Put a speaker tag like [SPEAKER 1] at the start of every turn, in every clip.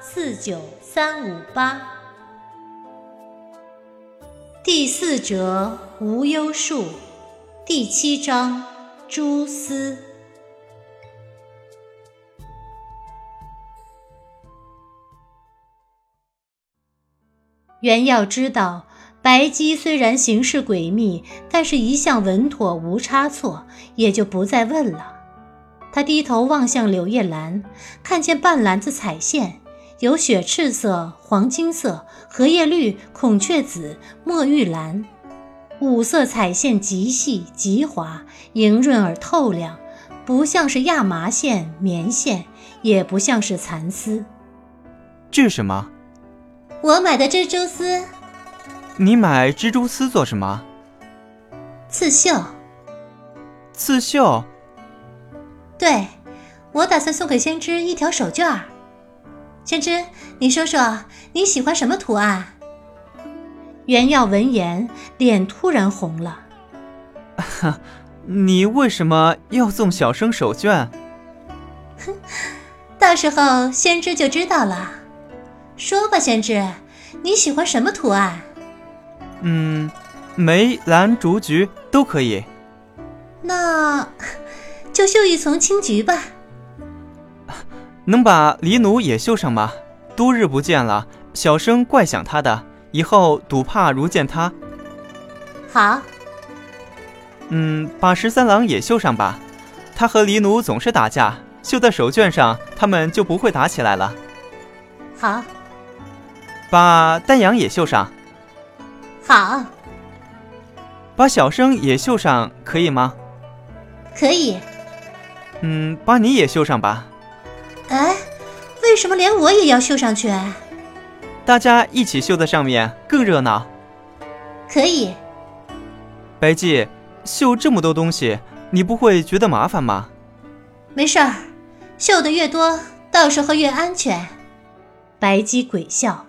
[SPEAKER 1] 四九三五八，第四折无忧树，第七章蛛丝。袁耀知道，白姬虽然行事诡秘，但是一向稳妥无差错，也就不再问了。他低头望向柳叶兰，看见半篮子彩线。有雪赤色、黄金色、荷叶绿、孔雀紫、墨玉蓝，五色彩线极细极滑，莹润而透亮，不像是亚麻线、棉线，也不像是蚕丝。
[SPEAKER 2] 这是什么？
[SPEAKER 1] 我买的蜘蛛丝。
[SPEAKER 2] 你买蜘蛛丝做什么？
[SPEAKER 1] 刺绣。
[SPEAKER 2] 刺绣。
[SPEAKER 1] 对，我打算送给先知一条手绢儿。先知，你说说你喜欢什么图案？袁耀闻言，脸突然红了。
[SPEAKER 2] 哈，你为什么要送小生手绢？
[SPEAKER 1] 哼，到时候先知就知道了。说吧，先知，你喜欢什么图案？
[SPEAKER 2] 嗯，梅、兰、竹、菊都可以。
[SPEAKER 1] 那 就绣一丛青菊吧。
[SPEAKER 2] 能把黎奴也绣上吗？多日不见了，小生怪想他的。以后赌怕如见他。
[SPEAKER 1] 好。
[SPEAKER 2] 嗯，把十三郎也绣上吧。他和黎奴总是打架，绣在手绢上，他们就不会打起来了。
[SPEAKER 1] 好。
[SPEAKER 2] 把丹阳也绣上。
[SPEAKER 1] 好。
[SPEAKER 2] 把小生也绣上，可以吗？
[SPEAKER 1] 可以。
[SPEAKER 2] 嗯，把你也绣上吧。
[SPEAKER 1] 哎，为什么连我也要绣上去？
[SPEAKER 2] 大家一起绣在上面更热闹。
[SPEAKER 1] 可以。
[SPEAKER 2] 白姬，绣这么多东西，你不会觉得麻烦吗？
[SPEAKER 1] 没事儿，绣的越多，到时候越安全。白姬鬼笑。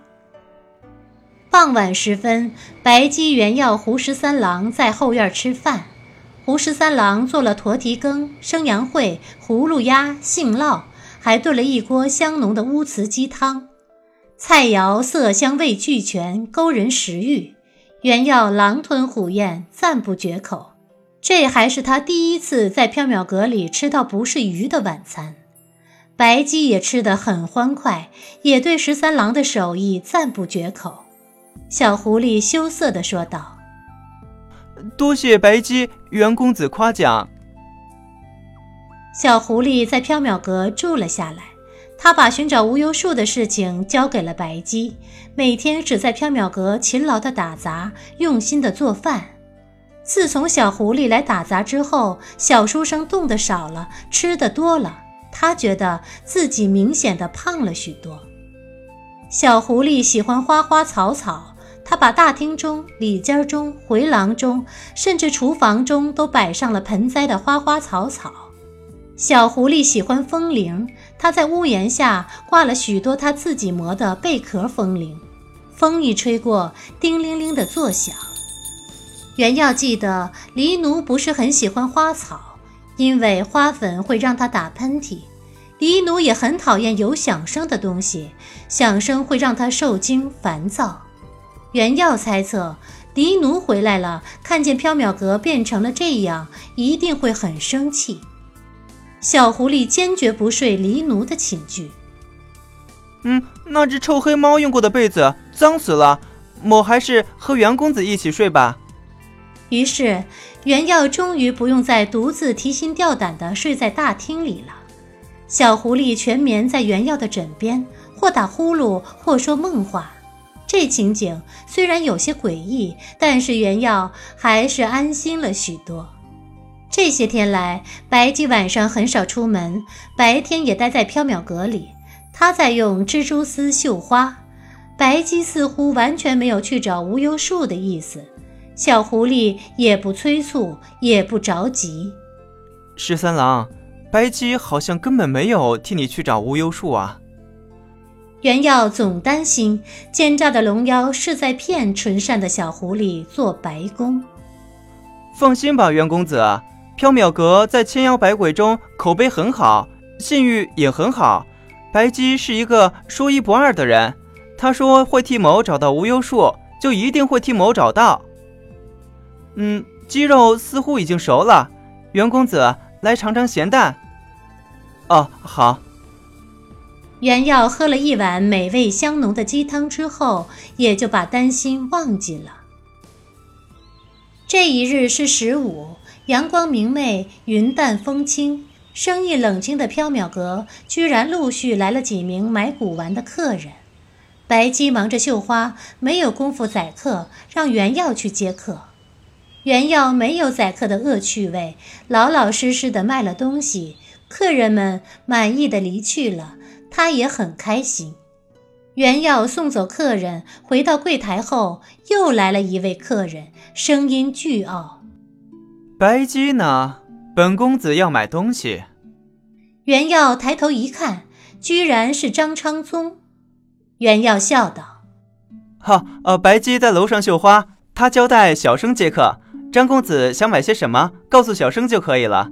[SPEAKER 1] 傍晚时分，白姬、原要、胡十三郎在后院吃饭。胡十三郎做了驼蹄羹、生羊烩、葫芦鸭、杏烙。还炖了一锅香浓的乌瓷鸡汤，菜肴色香味俱全，勾人食欲。原耀狼吞虎咽，赞不绝口。这还是他第一次在缥缈阁里吃到不是鱼的晚餐。白姬也吃得很欢快，也对十三郎的手艺赞不绝口。小狐狸羞涩地说道：“
[SPEAKER 2] 多谢白姬、袁公子夸奖。”
[SPEAKER 1] 小狐狸在缥缈阁住了下来，他把寻找无忧树的事情交给了白姬，每天只在缥缈阁勤劳地打杂，用心地做饭。自从小狐狸来打杂之后，小书生动得少了，吃的多了，他觉得自己明显的胖了许多。小狐狸喜欢花花草草，他把大厅中、里间中、回廊中，甚至厨房中都摆上了盆栽的花花草草。小狐狸喜欢风铃，它在屋檐下挂了许多它自己磨的贝壳风铃，风一吹过，叮铃铃的作响。原要记得，黎奴不是很喜欢花草，因为花粉会让他打喷嚏。黎奴也很讨厌有响声的东西，响声会让他受惊烦躁。原耀猜测，黎奴回来了，看见缥缈阁变成了这样，一定会很生气。小狐狸坚决不睡黎奴的寝具。
[SPEAKER 2] 嗯，那只臭黑猫用过的被子脏死了，我还是和袁公子一起睡吧。
[SPEAKER 1] 于是，袁耀终于不用再独自提心吊胆地睡在大厅里了。小狐狸全眠在袁耀的枕边，或打呼噜，或说梦话。这情景虽然有些诡异，但是袁耀还是安心了许多。这些天来，白姬晚上很少出门，白天也待在缥缈阁里。他在用蜘蛛丝绣花。白姬似乎完全没有去找无忧树的意思，小狐狸也不催促，也不着急。
[SPEAKER 2] 十三郎，白姬好像根本没有替你去找无忧树啊。
[SPEAKER 1] 袁耀总担心奸诈的龙妖是在骗纯善的小狐狸做白工。
[SPEAKER 2] 放心吧，袁公子，缥缈阁在千妖百鬼中口碑很好，信誉也很好。白姬是一个说一不二的人。他说会替某找到无忧树，就一定会替某找到。嗯，鸡肉似乎已经熟了，袁公子来尝尝咸淡。哦，好。
[SPEAKER 1] 袁耀喝了一碗美味香浓的鸡汤之后，也就把担心忘记了。这一日是十五，阳光明媚，云淡风轻，生意冷清的缥缈阁居然陆续来了几名买古玩的客人。白姬忙着绣花，没有功夫宰客，让原耀去接客。原耀没有宰客的恶趣味，老老实实的卖了东西，客人们满意的离去了，他也很开心。原耀送走客人，回到柜台后，又来了一位客人，声音倨傲：“
[SPEAKER 2] 白姬呢？本公子要买东西。”
[SPEAKER 1] 袁耀抬头一看，居然是张昌宗。袁耀笑道：“
[SPEAKER 2] 哈，呃，白姬在楼上绣花，他交代小生接客。张公子想买些什么，告诉小生就可以了。”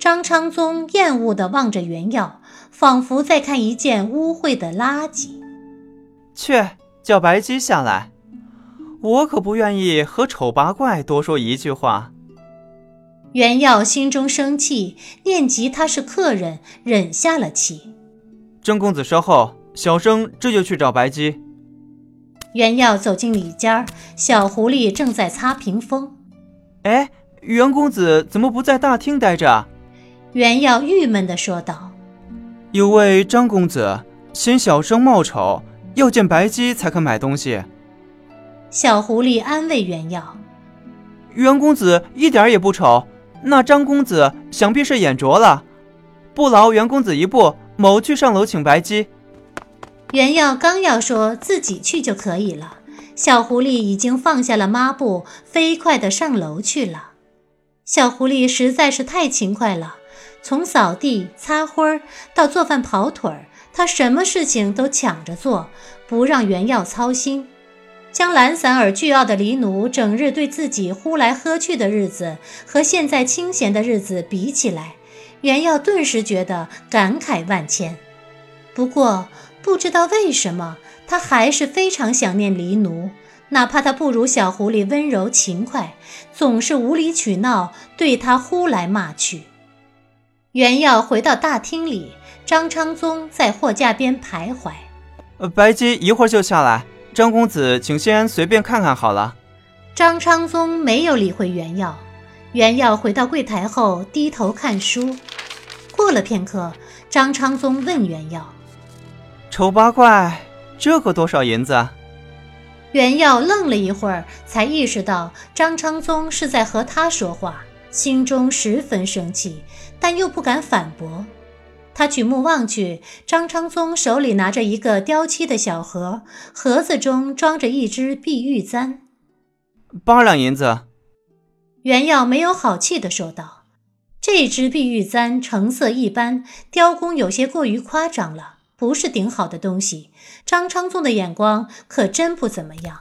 [SPEAKER 1] 张昌宗厌恶地望着袁耀，仿佛在看一件污秽的垃圾。
[SPEAKER 2] 去叫白姬下来，我可不愿意和丑八怪多说一句话。
[SPEAKER 1] 袁耀心中生气，念及他是客人，忍下了气。
[SPEAKER 2] 张公子稍后。小生这就去找白姬。
[SPEAKER 1] 袁耀走进里间，小狐狸正在擦屏风。
[SPEAKER 2] 哎，袁公子怎么不在大厅待着？
[SPEAKER 1] 袁耀郁闷地说道：“
[SPEAKER 2] 有位张公子嫌小生貌丑，要见白姬才肯买东西。”
[SPEAKER 1] 小狐狸安慰袁耀：“
[SPEAKER 2] 袁公子一点也不丑，那张公子想必是眼拙了。不劳袁公子一步，某去上楼请白姬。”
[SPEAKER 1] 袁耀刚要说自己去就可以了，小狐狸已经放下了抹布，飞快地上楼去了。小狐狸实在是太勤快了，从扫地、擦灰儿到做饭、跑腿儿，它什么事情都抢着做，不让袁耀操心。将懒散而倨傲的黎奴整日对自己呼来喝去的日子和现在清闲的日子比起来，袁耀顿时觉得感慨万千。不过，不知道为什么，他还是非常想念黎奴，哪怕他不如小狐狸温柔勤快，总是无理取闹，对他呼来骂去。袁耀回到大厅里，张昌宗在货架边徘徊。
[SPEAKER 2] 呃，白姬一会儿就下来，张公子请先随便看看好了。
[SPEAKER 1] 张昌宗没有理会袁耀。袁耀回到柜台后，低头看书。过了片刻，张昌宗问袁耀。
[SPEAKER 2] 丑八怪，这个多少银子？
[SPEAKER 1] 袁耀愣了一会儿，才意识到张昌宗是在和他说话，心中十分生气，但又不敢反驳。他举目望去，张昌宗手里拿着一个雕漆的小盒，盒子中装着一只碧玉簪，
[SPEAKER 2] 八两银子。
[SPEAKER 1] 袁耀没有好气地说道：“这只碧玉簪成色一般，雕工有些过于夸张了。”不是顶好的东西，张昌宗的眼光可真不怎么样。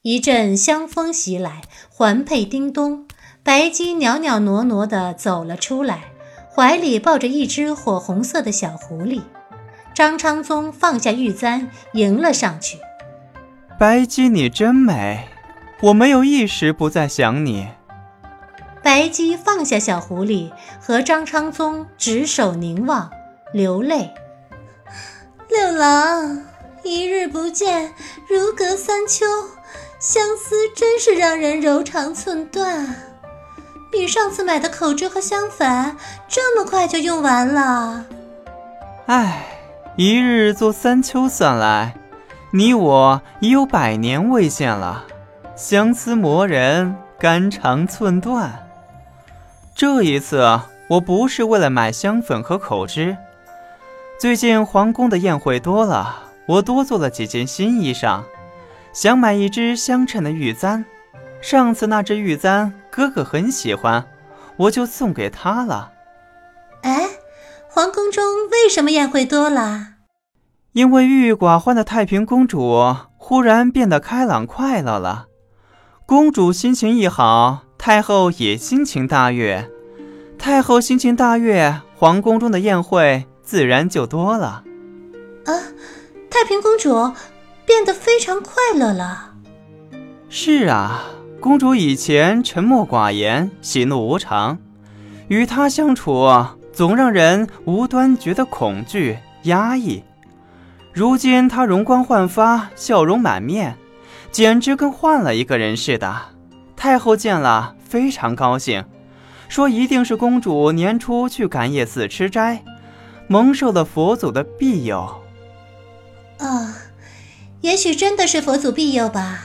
[SPEAKER 1] 一阵香风袭来，环佩叮咚，白姬袅袅挪挪地走了出来，怀里抱着一只火红色的小狐狸。张昌宗放下玉簪，迎了上去。
[SPEAKER 2] 白姬，你真美，我没有一时不再想你。
[SPEAKER 1] 白姬放下小狐狸，和张昌宗执手凝望，流泪。
[SPEAKER 3] 六郎，一日不见，如隔三秋，相思真是让人柔肠寸断。比上次买的口脂和香粉这么快就用完了。
[SPEAKER 2] 唉，一日做三秋算来，你我已有百年未见了，相思磨人，肝肠寸断。这一次，我不是为了买香粉和口脂。最近皇宫的宴会多了，我多做了几件新衣裳，想买一只相称的玉簪。上次那只玉簪哥哥很喜欢，我就送给他了。
[SPEAKER 3] 哎，皇宫中为什么宴会多了？
[SPEAKER 2] 因为郁郁寡欢的太平公主忽然变得开朗快乐了。公主心情一好，太后也心情大悦；太后心情大悦，皇宫中的宴会自然就多了。
[SPEAKER 3] 啊，太平公主变得非常快乐了。
[SPEAKER 2] 是啊，公主以前沉默寡言，喜怒无常，与她相处总让人无端觉得恐惧、压抑。如今她容光焕发，笑容满面。简直跟换了一个人似的。太后见了非常高兴，说一定是公主年初去感业寺吃斋，蒙受了佛祖的庇佑。
[SPEAKER 3] 哦，也许真的是佛祖庇佑吧。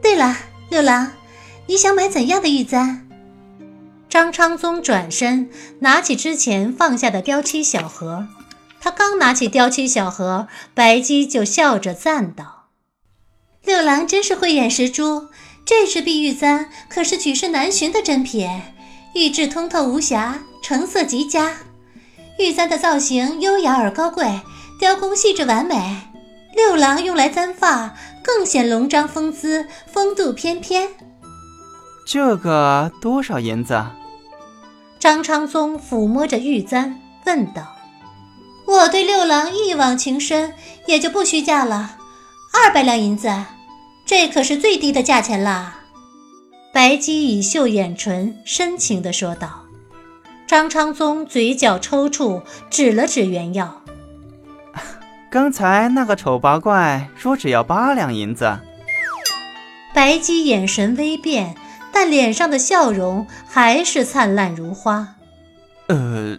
[SPEAKER 3] 对了，六郎，你想买怎样的玉簪？
[SPEAKER 1] 张昌宗转身拿起之前放下的雕漆小盒，他刚拿起雕漆小盒，白姬就笑着赞道。
[SPEAKER 3] 六郎真是慧眼识珠，这支碧玉簪可是举世难寻的珍品，玉质通透无瑕，成色极佳。玉簪的造型优雅而高贵，雕工细致完美。六郎用来簪发，更显龙章风姿，风度翩翩。
[SPEAKER 2] 这个多少银子？
[SPEAKER 1] 张昌宗抚摸着玉簪问道：“
[SPEAKER 3] 我对六郎一往情深，也就不虚价了。”二百两银子，这可是最低的价钱了。
[SPEAKER 1] 白姬以秀眼唇，深情地说道。张昌宗嘴角抽搐，指了指原耀：“
[SPEAKER 2] 刚才那个丑八怪说只要八两银子。”
[SPEAKER 1] 白姬眼神微变，但脸上的笑容还是灿烂如花。
[SPEAKER 2] 呃，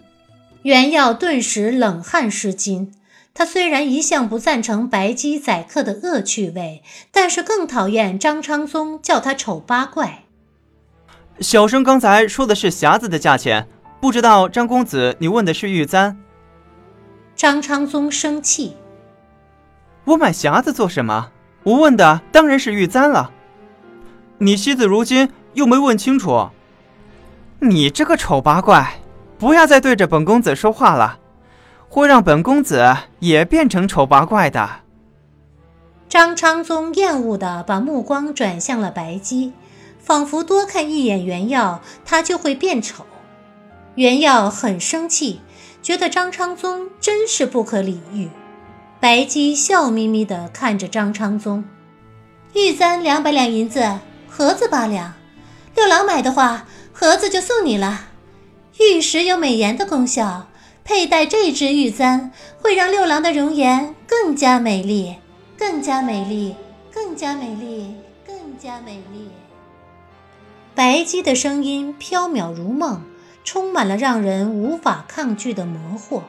[SPEAKER 1] 袁耀顿时冷汗湿巾。他虽然一向不赞成白姬宰客的恶趣味，但是更讨厌张昌宗叫他丑八怪。
[SPEAKER 2] 小生刚才说的是匣子的价钱，不知道张公子你问的是玉簪。
[SPEAKER 1] 张昌宗生气：“
[SPEAKER 2] 我买匣子做什么？我问的当然是玉簪了。你惜字如金，又没问清楚。你这个丑八怪，不要再对着本公子说话了。”会让本公子也变成丑八怪的。
[SPEAKER 1] 张昌宗厌恶的把目光转向了白姬，仿佛多看一眼原耀，他就会变丑。原耀很生气，觉得张昌宗真是不可理喻。白姬笑眯眯地看着张昌宗，
[SPEAKER 3] 玉簪两百两银子，盒子八两。六郎买的话，盒子就送你了。玉石有美颜的功效。佩戴这只玉簪，会让六郎的容颜更加美丽，更加美丽，更加美丽，更加美丽。
[SPEAKER 1] 白姬的声音飘渺如梦，充满了让人无法抗拒的魔惑。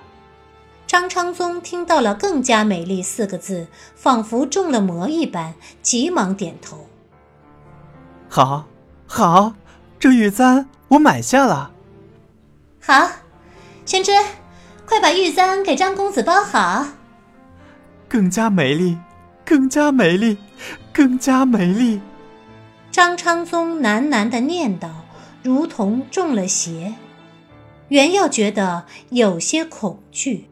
[SPEAKER 1] 张昌宗听到了“更加美丽”四个字，仿佛中了魔一般，急忙点头：“
[SPEAKER 2] 好，好，这玉簪我买下了。”
[SPEAKER 3] 好，宣之。快把玉簪给张公子包好。
[SPEAKER 2] 更加美丽，更加美丽，更加美丽。
[SPEAKER 1] 张昌宗喃喃的念叨，如同中了邪。袁耀觉得有些恐惧。